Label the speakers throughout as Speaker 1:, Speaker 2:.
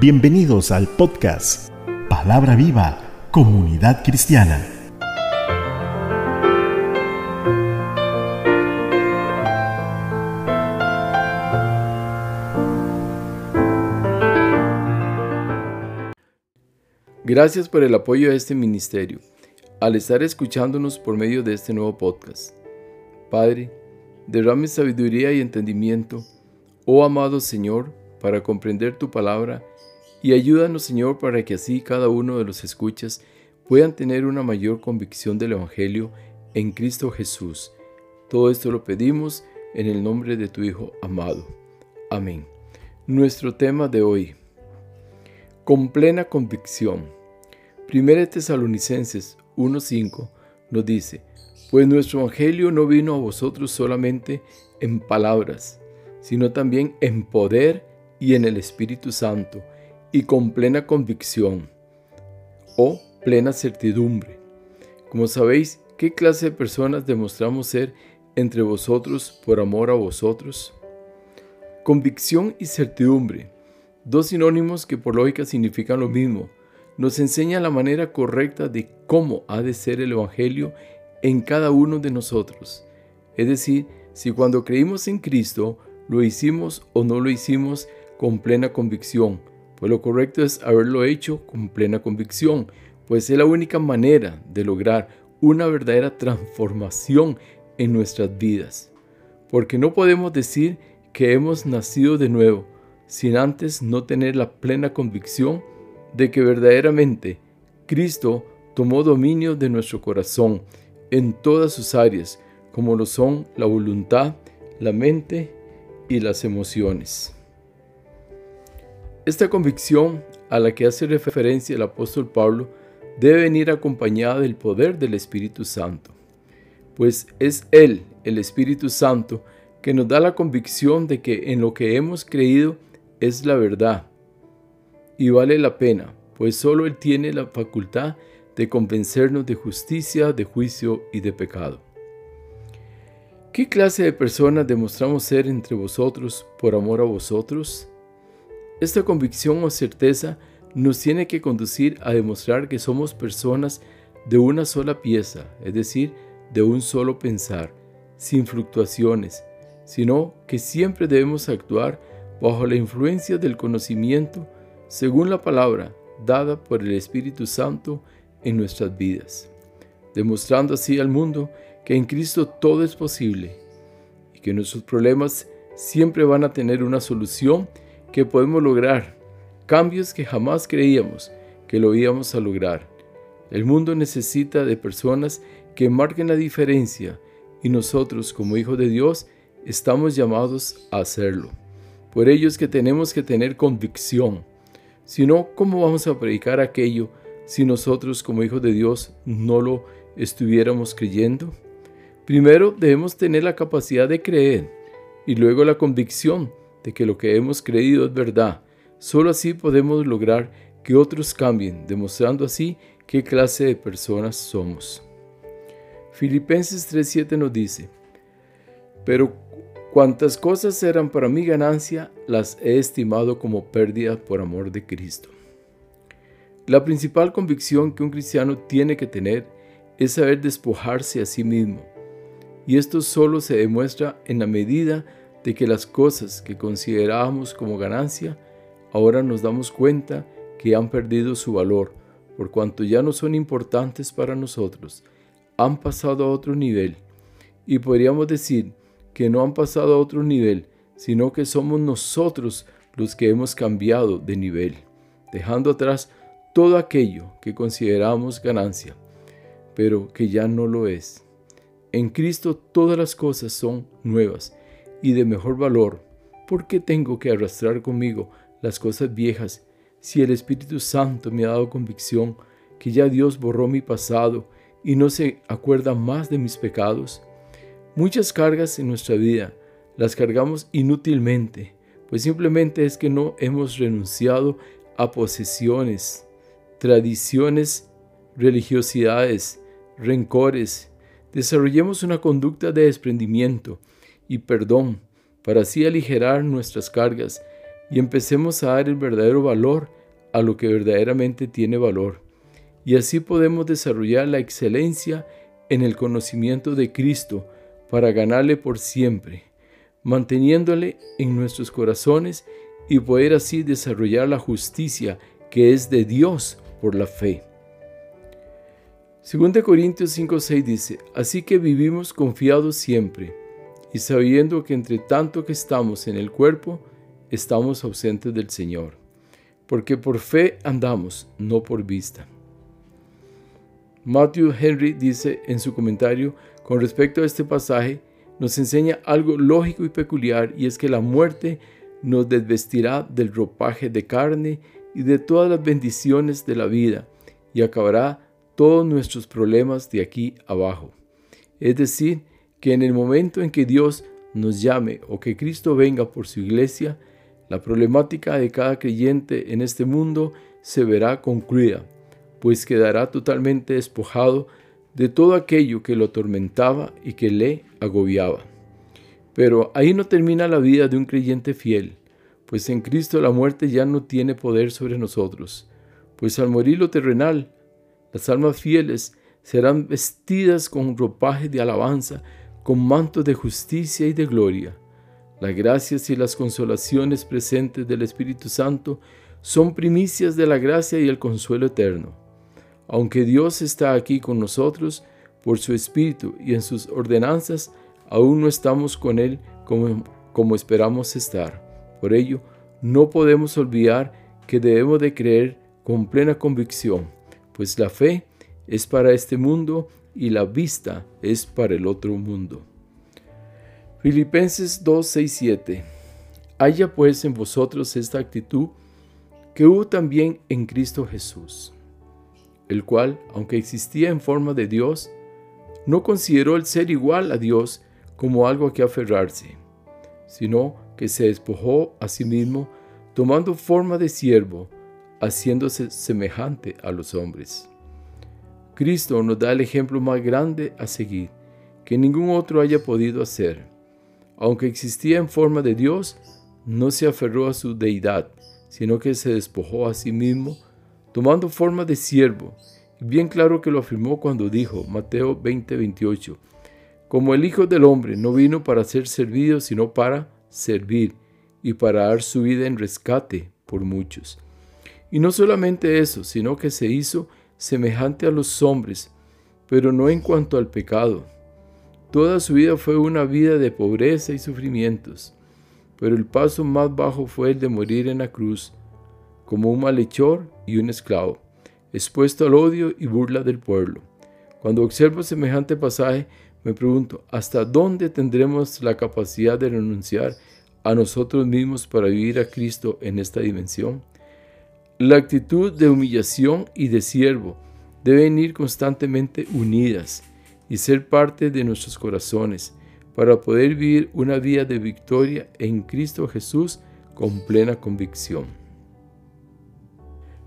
Speaker 1: Bienvenidos al podcast Palabra Viva, Comunidad Cristiana.
Speaker 2: Gracias por el apoyo a este ministerio, al estar escuchándonos por medio de este nuevo podcast. Padre, derrame sabiduría y entendimiento, oh amado Señor, para comprender tu palabra y ayúdanos, Señor, para que así cada uno de los escuchas puedan tener una mayor convicción del Evangelio en Cristo Jesús. Todo esto lo pedimos en el nombre de tu Hijo amado. Amén. Nuestro tema de hoy. Con plena convicción. Primera Tesalonicenses 1.5 nos dice, pues nuestro Evangelio no vino a vosotros solamente en palabras, sino también en poder y en el Espíritu Santo, y con plena convicción o plena certidumbre. Como sabéis, ¿qué clase de personas demostramos ser entre vosotros por amor a vosotros? Convicción y certidumbre, dos sinónimos que por lógica significan lo mismo, nos enseña la manera correcta de cómo ha de ser el Evangelio en cada uno de nosotros. Es decir, si cuando creímos en Cristo lo hicimos o no lo hicimos con plena convicción, pues lo correcto es haberlo hecho con plena convicción, pues es la única manera de lograr una verdadera transformación en nuestras vidas. Porque no podemos decir que hemos nacido de nuevo sin antes no tener la plena convicción de que verdaderamente Cristo tomó dominio de nuestro corazón en todas sus áreas, como lo son la voluntad, la mente y las emociones. Esta convicción a la que hace referencia el apóstol Pablo debe venir acompañada del poder del Espíritu Santo, pues es Él, el Espíritu Santo, que nos da la convicción de que en lo que hemos creído es la verdad y vale la pena, pues solo Él tiene la facultad de convencernos de justicia, de juicio y de pecado. ¿Qué clase de personas demostramos ser entre vosotros por amor a vosotros? Esta convicción o certeza nos tiene que conducir a demostrar que somos personas de una sola pieza, es decir, de un solo pensar, sin fluctuaciones, sino que siempre debemos actuar bajo la influencia del conocimiento según la palabra dada por el Espíritu Santo en nuestras vidas, demostrando así al mundo que en Cristo todo es posible y que nuestros problemas siempre van a tener una solución que podemos lograr, cambios que jamás creíamos que lo íbamos a lograr. El mundo necesita de personas que marquen la diferencia y nosotros como hijos de Dios estamos llamados a hacerlo. Por ello es que tenemos que tener convicción. Si no, ¿cómo vamos a predicar aquello si nosotros como hijos de Dios no lo estuviéramos creyendo? Primero debemos tener la capacidad de creer y luego la convicción de que lo que hemos creído es verdad. Solo así podemos lograr que otros cambien, demostrando así qué clase de personas somos. Filipenses 3:7 nos dice, pero cuantas cosas eran para mi ganancia, las he estimado como pérdida por amor de Cristo. La principal convicción que un cristiano tiene que tener es saber despojarse a sí mismo, y esto solo se demuestra en la medida de que las cosas que considerábamos como ganancia, ahora nos damos cuenta que han perdido su valor, por cuanto ya no son importantes para nosotros, han pasado a otro nivel. Y podríamos decir que no han pasado a otro nivel, sino que somos nosotros los que hemos cambiado de nivel, dejando atrás todo aquello que consideramos ganancia, pero que ya no lo es. En Cristo todas las cosas son nuevas y de mejor valor, ¿por qué tengo que arrastrar conmigo las cosas viejas si el Espíritu Santo me ha dado convicción que ya Dios borró mi pasado y no se acuerda más de mis pecados? Muchas cargas en nuestra vida las cargamos inútilmente, pues simplemente es que no hemos renunciado a posesiones, tradiciones, religiosidades, rencores. Desarrollemos una conducta de desprendimiento y perdón, para así aligerar nuestras cargas y empecemos a dar el verdadero valor a lo que verdaderamente tiene valor. Y así podemos desarrollar la excelencia en el conocimiento de Cristo para ganarle por siempre, manteniéndole en nuestros corazones y poder así desarrollar la justicia que es de Dios por la fe. 2 Corintios 5:6 dice, Así que vivimos confiados siempre, y sabiendo que entre tanto que estamos en el cuerpo, estamos ausentes del Señor, porque por fe andamos, no por vista. Matthew Henry dice en su comentario con respecto a este pasaje, nos enseña algo lógico y peculiar, y es que la muerte nos desvestirá del ropaje de carne y de todas las bendiciones de la vida, y acabará todos nuestros problemas de aquí abajo. Es decir, que en el momento en que Dios nos llame o que Cristo venga por su iglesia, la problemática de cada creyente en este mundo se verá concluida, pues quedará totalmente despojado de todo aquello que lo atormentaba y que le agobiaba. Pero ahí no termina la vida de un creyente fiel, pues en Cristo la muerte ya no tiene poder sobre nosotros, pues al morir lo terrenal, las almas fieles serán vestidas con ropaje de alabanza, con mantos de justicia y de gloria. Las gracias y las consolaciones presentes del Espíritu Santo son primicias de la gracia y el consuelo eterno. Aunque Dios está aquí con nosotros por su Espíritu y en sus ordenanzas, aún no estamos con Él como, como esperamos estar. Por ello, no podemos olvidar que debemos de creer con plena convicción pues la fe es para este mundo y la vista es para el otro mundo. Filipenses 2, 6, 7. Haya pues en vosotros esta actitud que hubo también en Cristo Jesús, el cual, aunque existía en forma de Dios, no consideró el ser igual a Dios como algo a que aferrarse, sino que se despojó a sí mismo, tomando forma de siervo, haciéndose semejante a los hombres. Cristo nos da el ejemplo más grande a seguir, que ningún otro haya podido hacer. Aunque existía en forma de Dios, no se aferró a su deidad, sino que se despojó a sí mismo, tomando forma de siervo. Bien claro que lo afirmó cuando dijo, Mateo 20:28, como el Hijo del Hombre no vino para ser servido, sino para servir y para dar su vida en rescate por muchos. Y no solamente eso, sino que se hizo semejante a los hombres, pero no en cuanto al pecado. Toda su vida fue una vida de pobreza y sufrimientos, pero el paso más bajo fue el de morir en la cruz, como un malhechor y un esclavo, expuesto al odio y burla del pueblo. Cuando observo semejante pasaje, me pregunto, ¿hasta dónde tendremos la capacidad de renunciar a nosotros mismos para vivir a Cristo en esta dimensión? La actitud de humillación y de siervo deben ir constantemente unidas y ser parte de nuestros corazones para poder vivir una vida de victoria en Cristo Jesús con plena convicción.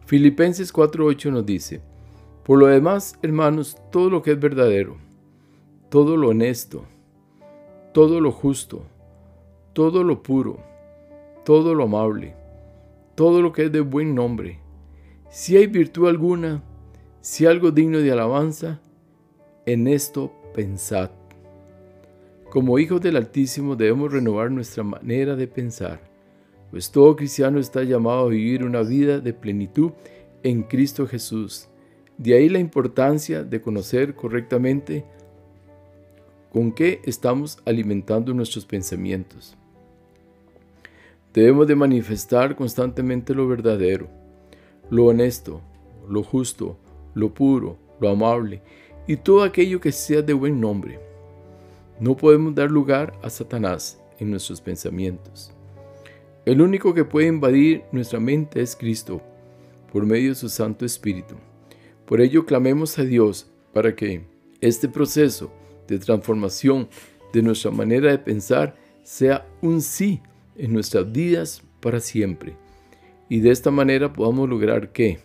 Speaker 2: Filipenses 4:8 nos dice, por lo demás, hermanos, todo lo que es verdadero, todo lo honesto, todo lo justo, todo lo puro, todo lo amable, todo lo que es de buen nombre. Si hay virtud alguna, si algo digno de alabanza, en esto pensad. Como hijos del Altísimo debemos renovar nuestra manera de pensar, pues todo cristiano está llamado a vivir una vida de plenitud en Cristo Jesús. De ahí la importancia de conocer correctamente con qué estamos alimentando nuestros pensamientos. Debemos de manifestar constantemente lo verdadero, lo honesto, lo justo, lo puro, lo amable y todo aquello que sea de buen nombre. No podemos dar lugar a Satanás en nuestros pensamientos. El único que puede invadir nuestra mente es Cristo, por medio de su Santo Espíritu. Por ello clamemos a Dios para que este proceso de transformación de nuestra manera de pensar sea un sí en nuestras vidas para siempre. Y de esta manera podamos lograr que,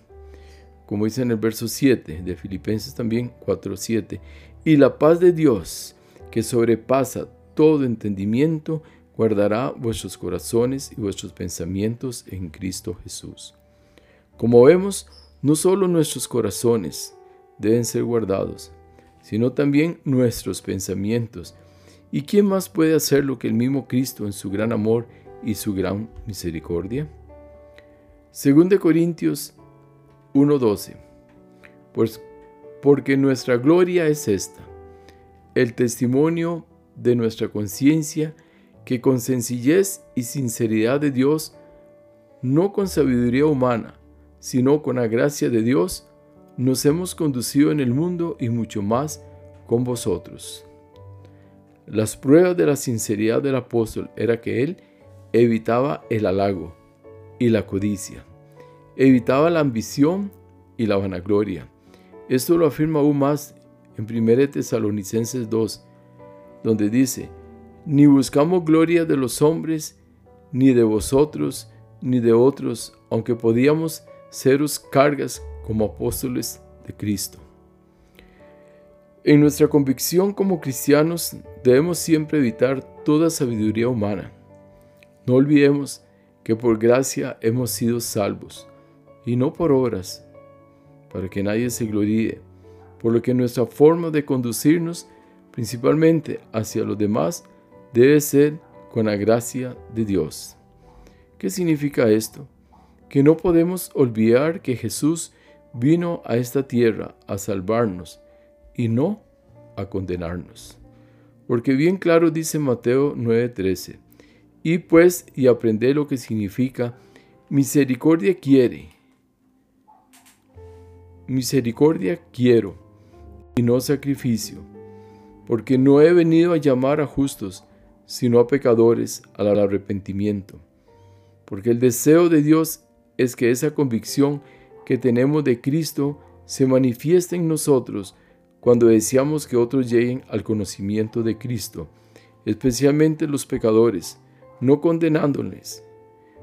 Speaker 2: como dice en el verso 7 de Filipenses también 4.7, y la paz de Dios, que sobrepasa todo entendimiento, guardará vuestros corazones y vuestros pensamientos en Cristo Jesús. Como vemos, no solo nuestros corazones deben ser guardados, sino también nuestros pensamientos. ¿Y quién más puede hacerlo que el mismo Cristo en su gran amor y su gran misericordia? Según de Corintios 1:12. Pues porque nuestra gloria es esta, el testimonio de nuestra conciencia que con sencillez y sinceridad de Dios, no con sabiduría humana, sino con la gracia de Dios, nos hemos conducido en el mundo y mucho más con vosotros. Las pruebas de la sinceridad del apóstol era que él evitaba el halago y la codicia, evitaba la ambición y la vanagloria. Esto lo afirma aún más en 1 Tesalonicenses 2, donde dice, ni buscamos gloria de los hombres, ni de vosotros, ni de otros, aunque podíamos seros cargas como apóstoles de Cristo. En nuestra convicción como cristianos debemos siempre evitar toda sabiduría humana. No olvidemos que por gracia hemos sido salvos, y no por obras, para que nadie se gloríe, por lo que nuestra forma de conducirnos, principalmente hacia los demás, debe ser con la gracia de Dios. ¿Qué significa esto? Que no podemos olvidar que Jesús vino a esta tierra a salvarnos y no a condenarnos. Porque bien claro dice Mateo 9:13, y pues y aprende lo que significa misericordia quiere. Misericordia quiero y no sacrificio, porque no he venido a llamar a justos, sino a pecadores al arrepentimiento. Porque el deseo de Dios es que esa convicción que tenemos de Cristo se manifieste en nosotros cuando deseamos que otros lleguen al conocimiento de Cristo, especialmente los pecadores, no condenándoles,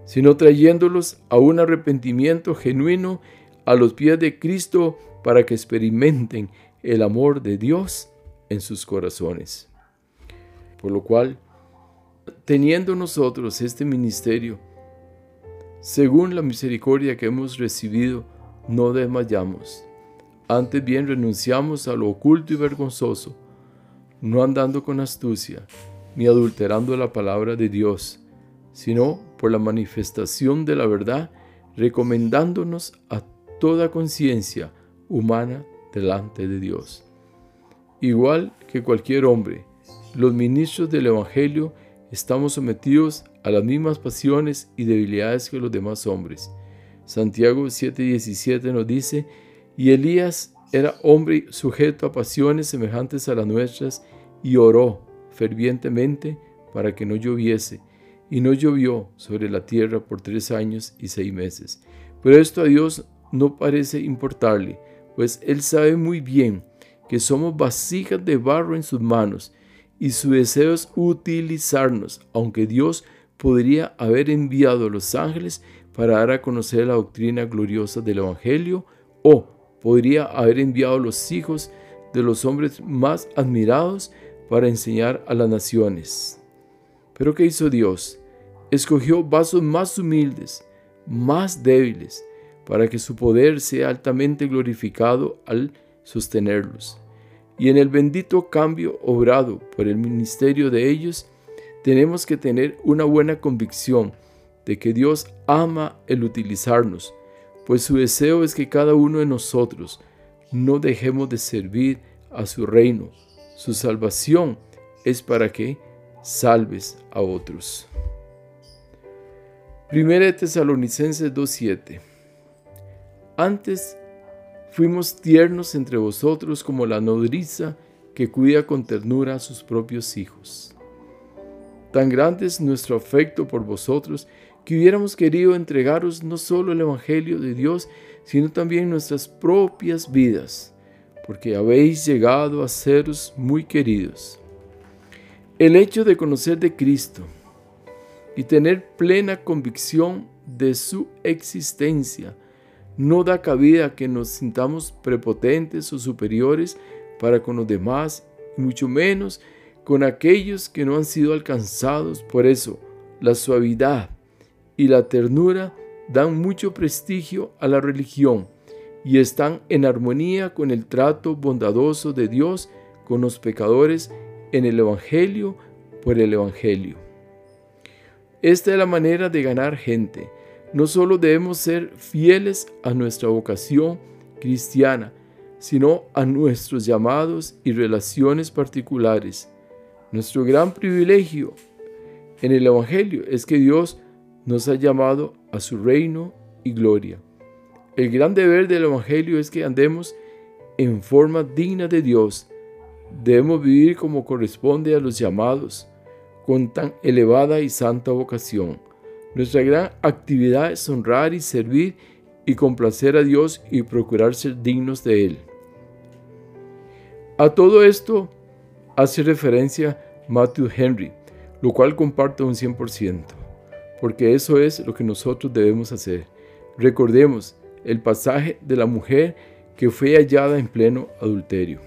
Speaker 2: sino trayéndolos a un arrepentimiento genuino a los pies de Cristo para que experimenten el amor de Dios en sus corazones. Por lo cual, teniendo nosotros este ministerio, según la misericordia que hemos recibido, no desmayamos. Antes bien renunciamos a lo oculto y vergonzoso, no andando con astucia, ni adulterando la palabra de Dios, sino por la manifestación de la verdad, recomendándonos a toda conciencia humana delante de Dios. Igual que cualquier hombre, los ministros del Evangelio estamos sometidos a las mismas pasiones y debilidades que los demás hombres. Santiago 7:17 nos dice, y Elías era hombre sujeto a pasiones semejantes a las nuestras y oró fervientemente para que no lloviese, y no llovió sobre la tierra por tres años y seis meses. Pero esto a Dios no parece importarle, pues Él sabe muy bien que somos vasijas de barro en sus manos, y su deseo es utilizarnos, aunque Dios podría haber enviado a los ángeles para dar a conocer la doctrina gloriosa del Evangelio, o podría haber enviado los hijos de los hombres más admirados para enseñar a las naciones. Pero ¿qué hizo Dios? Escogió vasos más humildes, más débiles, para que su poder sea altamente glorificado al sostenerlos y en el bendito cambio obrado por el ministerio de ellos, tenemos que tener una buena convicción de que Dios ama el utilizarnos, pues su deseo es que cada uno de nosotros no dejemos de servir a su reino. Su salvación es para que salves a otros. Primera Tesalonicenses 2.7 Antes Fuimos tiernos entre vosotros como la nodriza que cuida con ternura a sus propios hijos. Tan grande es nuestro afecto por vosotros que hubiéramos querido entregaros no solo el Evangelio de Dios, sino también nuestras propias vidas, porque habéis llegado a seros muy queridos. El hecho de conocer de Cristo y tener plena convicción de su existencia no da cabida a que nos sintamos prepotentes o superiores para con los demás, y mucho menos con aquellos que no han sido alcanzados. Por eso, la suavidad y la ternura dan mucho prestigio a la religión y están en armonía con el trato bondadoso de Dios con los pecadores en el Evangelio por el Evangelio. Esta es la manera de ganar gente. No solo debemos ser fieles a nuestra vocación cristiana, sino a nuestros llamados y relaciones particulares. Nuestro gran privilegio en el Evangelio es que Dios nos ha llamado a su reino y gloria. El gran deber del Evangelio es que andemos en forma digna de Dios. Debemos vivir como corresponde a los llamados, con tan elevada y santa vocación. Nuestra gran actividad es honrar y servir y complacer a Dios y procurar ser dignos de Él. A todo esto hace referencia Matthew Henry, lo cual comparto un 100%, porque eso es lo que nosotros debemos hacer. Recordemos el pasaje de la mujer que fue hallada en pleno adulterio.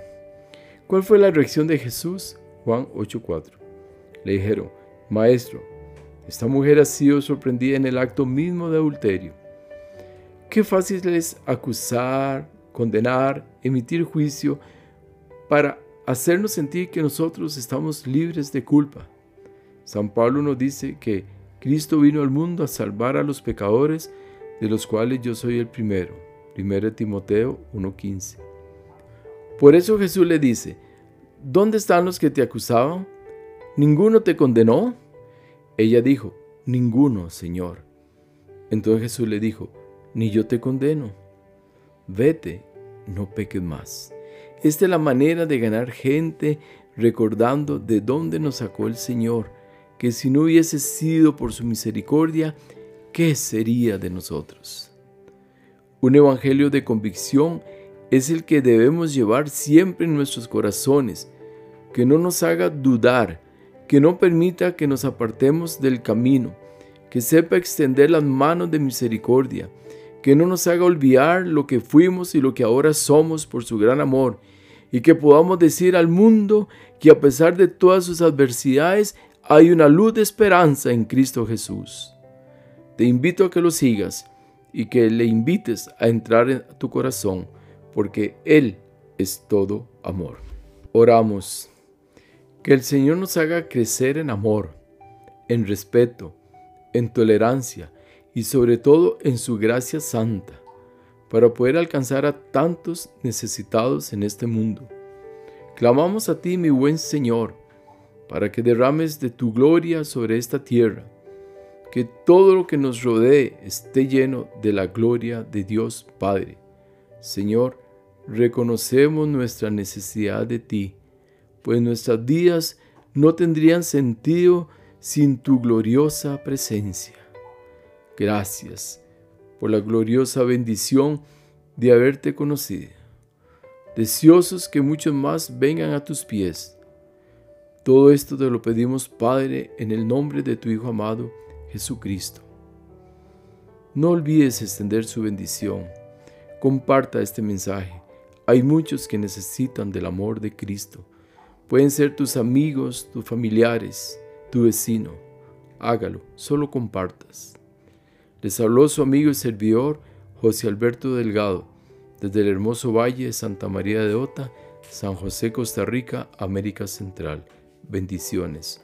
Speaker 2: ¿Cuál fue la reacción de Jesús? Juan 8:4. Le dijeron, Maestro, esta mujer ha sido sorprendida en el acto mismo de adulterio. Qué fácil es acusar, condenar, emitir juicio para hacernos sentir que nosotros estamos libres de culpa. San Pablo nos dice que Cristo vino al mundo a salvar a los pecadores, de los cuales yo soy el primero. 1 Timoteo 1:15. Por eso Jesús le dice, ¿dónde están los que te acusaban? ¿Ninguno te condenó? Ella dijo, Ninguno, Señor. Entonces Jesús le dijo, Ni yo te condeno. Vete, no peques más. Esta es la manera de ganar gente recordando de dónde nos sacó el Señor, que si no hubiese sido por su misericordia, ¿qué sería de nosotros? Un evangelio de convicción es el que debemos llevar siempre en nuestros corazones, que no nos haga dudar, que no permita que nos apartemos del camino, que sepa extender las manos de misericordia, que no nos haga olvidar lo que fuimos y lo que ahora somos por su gran amor, y que podamos decir al mundo que a pesar de todas sus adversidades hay una luz de esperanza en Cristo Jesús. Te invito a que lo sigas y que le invites a entrar en tu corazón, porque Él es todo amor. Oramos. Que el Señor nos haga crecer en amor, en respeto, en tolerancia y sobre todo en su gracia santa, para poder alcanzar a tantos necesitados en este mundo. Clamamos a ti, mi buen Señor, para que derrames de tu gloria sobre esta tierra, que todo lo que nos rodee esté lleno de la gloria de Dios Padre. Señor, reconocemos nuestra necesidad de ti pues nuestras vidas no tendrían sentido sin tu gloriosa presencia. Gracias por la gloriosa bendición de haberte conocido. Deseosos que muchos más vengan a tus pies. Todo esto te lo pedimos, Padre, en el nombre de tu Hijo amado, Jesucristo. No olvides extender su bendición. Comparta este mensaje. Hay muchos que necesitan del amor de Cristo Pueden ser tus amigos, tus familiares, tu vecino. Hágalo, solo compartas. Les habló su amigo y servidor José Alberto Delgado, desde el hermoso valle de Santa María de Ota, San José, Costa Rica, América Central. Bendiciones.